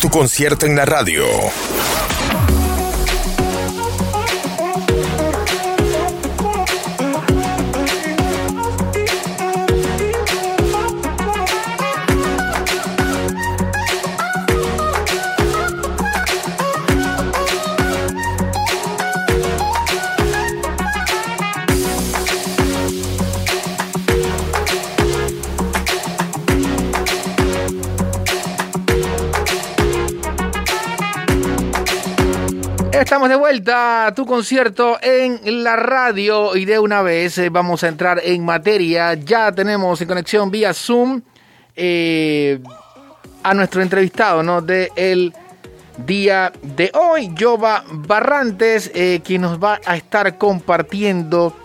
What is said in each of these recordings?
tu concierto en la radio. Estamos de vuelta a tu concierto en la radio y de una vez eh, vamos a entrar en materia. Ya tenemos en conexión vía Zoom eh, a nuestro entrevistado ¿no? de día de hoy, Jova Barrantes, eh, quien nos va a estar compartiendo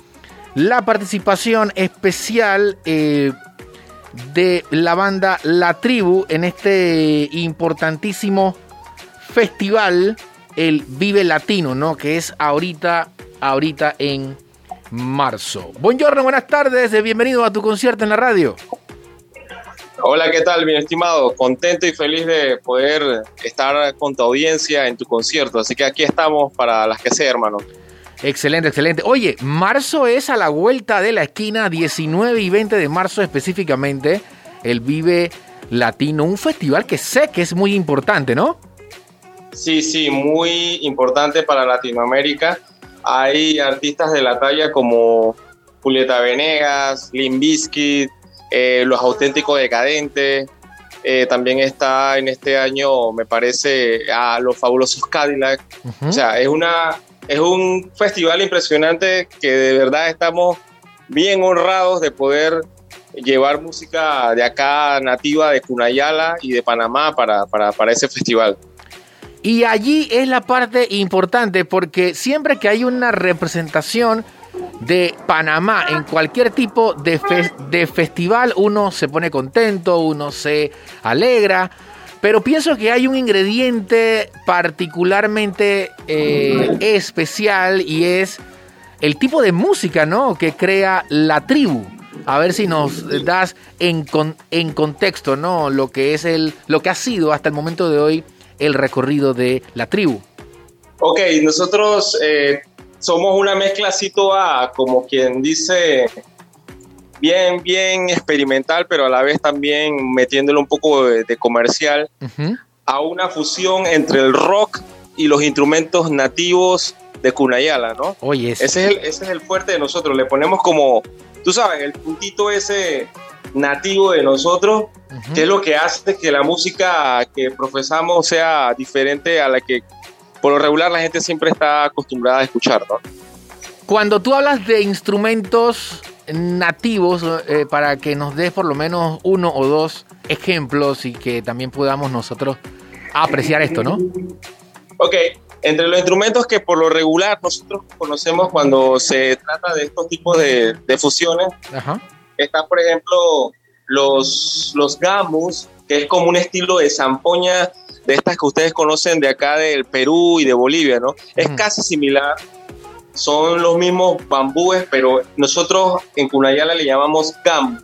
la participación especial de la banda La Tribu en este importantísimo festival el Vive Latino, ¿no? Que es ahorita, ahorita en marzo. Buongiorno, buenas tardes, bienvenido a tu concierto en la radio. Hola, ¿qué tal, mi estimado? Contento y feliz de poder estar con tu audiencia en tu concierto. Así que aquí estamos para las que sea, hermano. Excelente, excelente. Oye, marzo es a la vuelta de la esquina, 19 y 20 de marzo específicamente, el Vive Latino, un festival que sé que es muy importante, ¿no? Sí, sí, muy importante para Latinoamérica. Hay artistas de la talla como Julieta Venegas, Lim Bizkit, eh, Los Auténticos Decadentes. Eh, también está en este año, me parece, a Los Fabulosos Cadillac. O sea, es, una, es un festival impresionante que de verdad estamos bien honrados de poder llevar música de acá nativa de Cunayala y de Panamá para, para, para ese festival. Y allí es la parte importante porque siempre que hay una representación de Panamá en cualquier tipo de, de festival, uno se pone contento, uno se alegra. Pero pienso que hay un ingrediente particularmente eh, especial y es el tipo de música ¿no? que crea la tribu. A ver si nos das en, en contexto ¿no? lo que es el, lo que ha sido hasta el momento de hoy el recorrido de la tribu. Ok, nosotros eh, somos una mezcla así toda, como quien dice, bien, bien experimental, pero a la vez también metiéndole un poco de, comercial, a una fusión entre el rock y los instrumentos nativos de Cunayala, ¿no? Oye, ese es, el, ese es el fuerte de nosotros, le ponemos como, tú sabes, el puntito ese nativo de nosotros, que es lo que hace que la música que profesamos sea diferente a la que por lo regular la gente siempre está acostumbrada a escuchar, ¿no? Cuando tú hablas de instrumentos nativos, eh, para que nos des por lo menos uno o dos ejemplos y que también podamos nosotros apreciar esto, ¿no? Ok, entre los instrumentos que por lo regular nosotros conocemos cuando se trata de estos tipos de, de fusiones, Ajá. Está, por ejemplo, los, los gamus, que es como un estilo de zampoña de estas que ustedes conocen de acá del Perú y de Bolivia, ¿no? Es casi similar. Son los mismos bambúes, pero nosotros en Cunayala le llamamos gambu.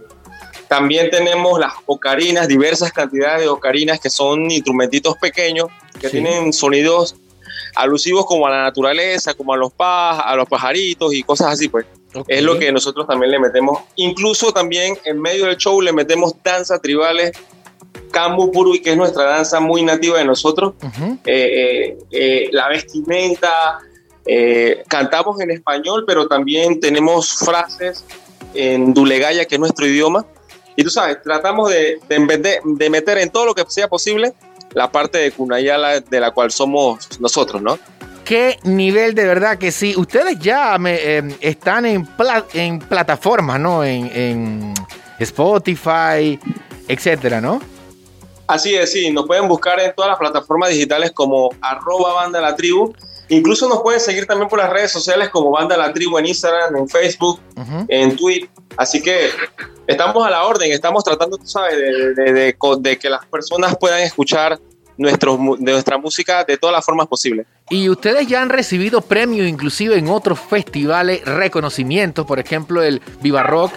También tenemos las ocarinas, diversas cantidades de ocarinas que son instrumentitos pequeños que tienen sonidos alusivos como a la naturaleza, como a los, a los pajaritos y cosas así, pues. Es lo que nosotros también le metemos. Incluso también en medio del show le metemos danzas tribales, Kambu Purui, que es nuestra danza muy nativa de nosotros, eh, eh, eh, la vestimenta, cantamos en español, pero también tenemos frases en Dulegaya, que es nuestro idioma. Y tú sabes, tratamos de, de, de meter en todo lo que sea posible la parte de Cunayala de la cual somos nosotros, ¿no? Qué nivel de verdad que sí. Ustedes ya em, están en, en plataformas, ¿no? En, Spotify, etcétera, ¿no? Así es, sí. Nos pueden buscar en todas las plataformas digitales como arroba banda la tribu. Incluso nos pueden seguir también por las redes sociales como Banda La Tribu en Instagram, en Facebook, en Twitter. Así que estamos a la orden, estamos tratando, tú sabes, de que las personas puedan escuchar nuestro, de nuestra música de todas las formas posibles. Y ustedes ya han recibido premios inclusive en otros festivales, reconocimientos, por ejemplo el Viva Rock.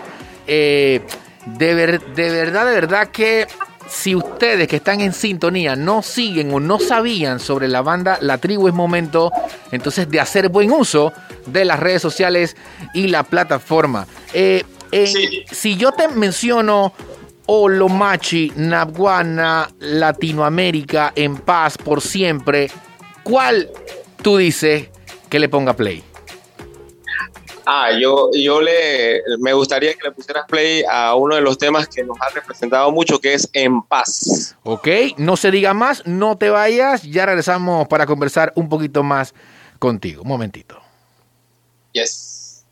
Eh, de, de verdad, de verdad que si ustedes que están en sintonía no siguen o no sabían sobre la banda La Tribu es momento entonces de hacer buen uso de las redes sociales y la plataforma. Eh, si yo te menciono Olomachi, Naguana, Latinoamérica, en paz por siempre, ¿cuál tú dices que le ponga play? Ah, yo, yo le, me gustaría que le pusieras play a uno de los temas que nos ha representado mucho, que es En Paz. Ok, no se diga más, no te vayas, ya regresamos para conversar un poquito más contigo. Un momentito. Yes.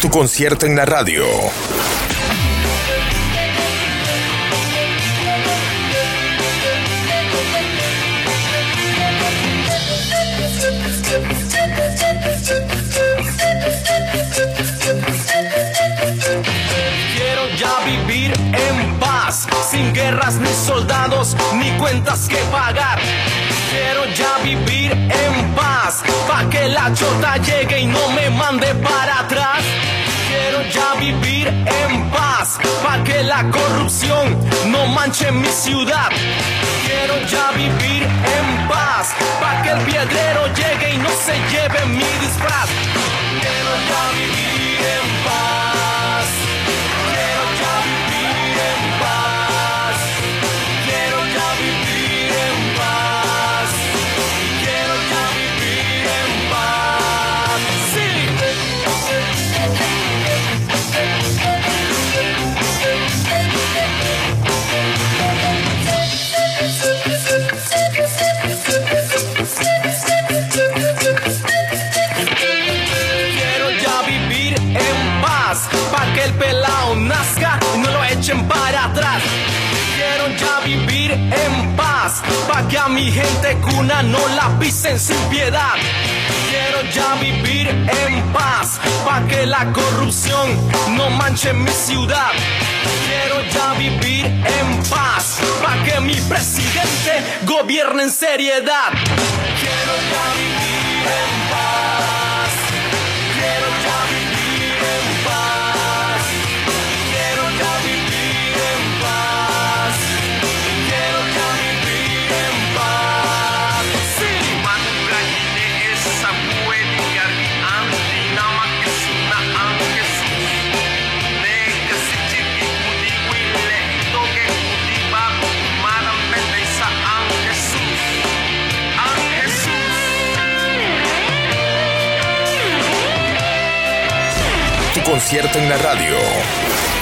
Tu concierto en la radio. Cuentas que pagar. Quiero ya vivir en paz, pa' que la chota llegue y no me mande para atrás. Quiero ya vivir en paz, pa' que la corrupción no manche mi ciudad. Quiero ya vivir en paz, pa' que el piedrero llegue y no se lleve mi disfraz. Quiero ya vivir no la pisen sin piedad. Quiero ya vivir en paz, pa' que la corrupción no manche mi ciudad. Quiero ya vivir en paz, pa' que mi presidente gobierne en seriedad. Quiero ya vivir en paz. Concierto en la radio.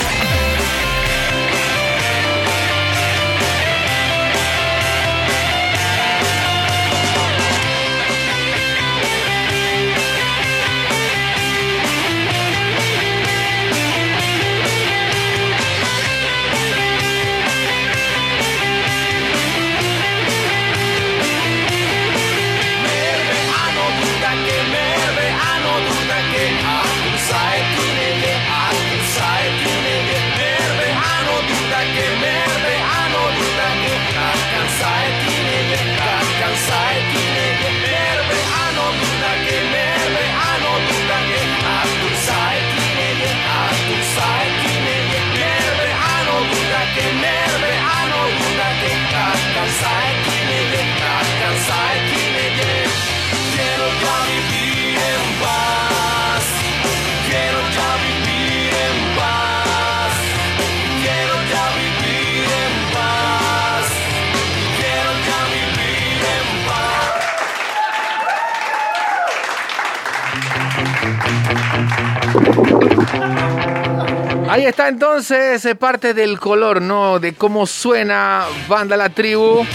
Ahí está entonces parte del color, ¿no? De cómo suena Banda La Tribu.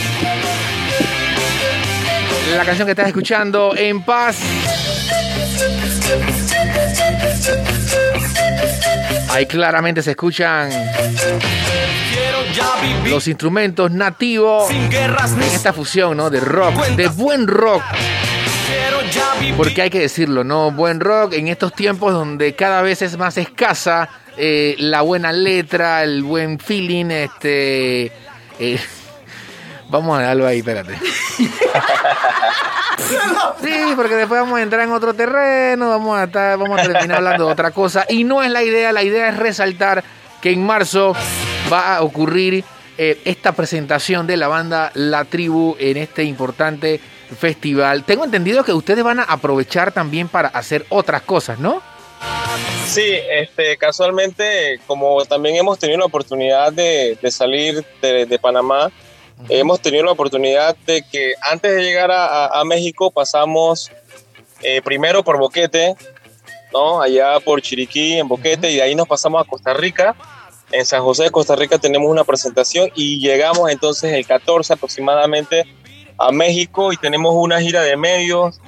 La canción que estás escuchando, En Paz. Ahí claramente se escuchan los instrumentos nativos en esta fusión, ¿no? De rock, de buen rock. Porque hay que decirlo, ¿no? Buen rock en estos tiempos donde cada vez es más escasa eh, la buena letra, el buen feeling, este... eh, vamos a darlo ahí, espérate. Sí, porque después vamos a entrar en otro terreno, vamos a, estar, vamos a terminar hablando de otra cosa. Y no es la idea, la idea es resaltar que en marzo va a ocurrir eh, esta presentación de la banda La Tribu en este importante festival. Tengo entendido que ustedes van a aprovechar también para hacer otras cosas, ¿no? Sí, este, casualmente, como también hemos tenido la oportunidad de, salir de, Panamá, hemos tenido la oportunidad de que antes de llegar a, México pasamos eh, primero por Boquete, ¿no? Allá por Chiriquí, en Boquete, y de ahí nos pasamos a Costa Rica. En San José de Costa Rica tenemos una presentación y llegamos entonces el 14 aproximadamente a México y tenemos una gira de medios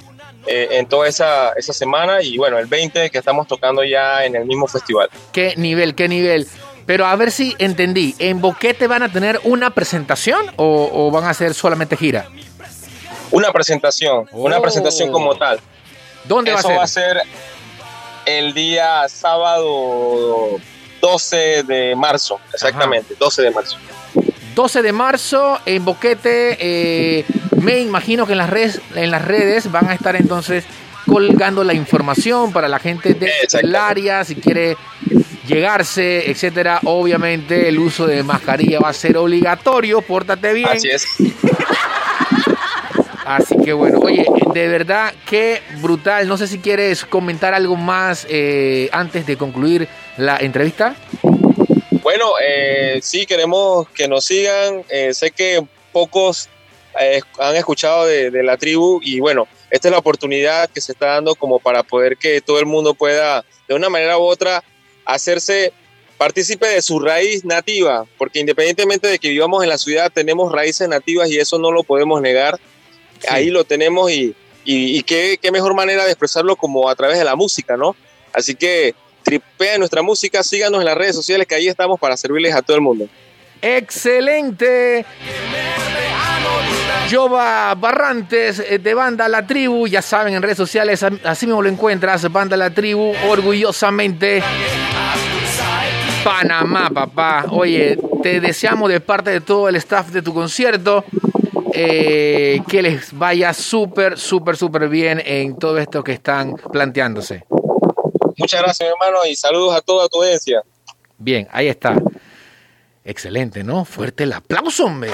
eh, en toda esa, esa semana y bueno, el 20 que estamos tocando ya en el mismo festival. ¿Qué nivel, qué nivel? Pero a ver si entendí, ¿en Boquete van a tener una presentación o, van a hacer solamente gira? Una presentación, una oh. presentación como tal. ¿Dónde va a ser? va a ser el día sábado 12 de marzo, exactamente, 12 de marzo. 12 de marzo en Boquete. Eh, me imagino que en las, redes, en las redes van a estar entonces colgando la información para la gente del área, si quiere llegarse, etcétera. Obviamente el uso de mascarilla va a ser obligatorio, pórtate bien. Así es. Así que bueno, oye, de verdad qué brutal. No sé si quieres comentar algo más eh, antes de concluir la entrevista. Bueno, eh, sí, queremos que nos sigan. Eh, sé que pocos eh, han escuchado de, la tribu y bueno, esta es la oportunidad que se está dando como para poder que todo el mundo pueda, de una manera u otra, hacerse partícipe de su raíz nativa, porque independientemente de que vivamos en la ciudad, tenemos raíces nativas y eso no lo podemos negar. Ahí lo tenemos y, y, qué, qué mejor manera de expresarlo como a través de la música, ¿no? Así que tripea nuestra música, síganos en las redes sociales que ahí estamos para servirles a todo el mundo. Excelente. Jova Barrantes eh, de Banda La Tribu, ya saben en redes sociales, así mismo lo encuentras, Banda La Tribu, orgullosamente Panamá, papá. Oye, te deseamos de parte de todo el staff de tu concierto eh, que les vaya súper, súper, súper bien en todo esto que están planteándose. Muchas gracias, hermano, y saludos a toda tu audiencia. Bien, ahí está. Excelente, ¿no? Fuerte el aplauso, hombre.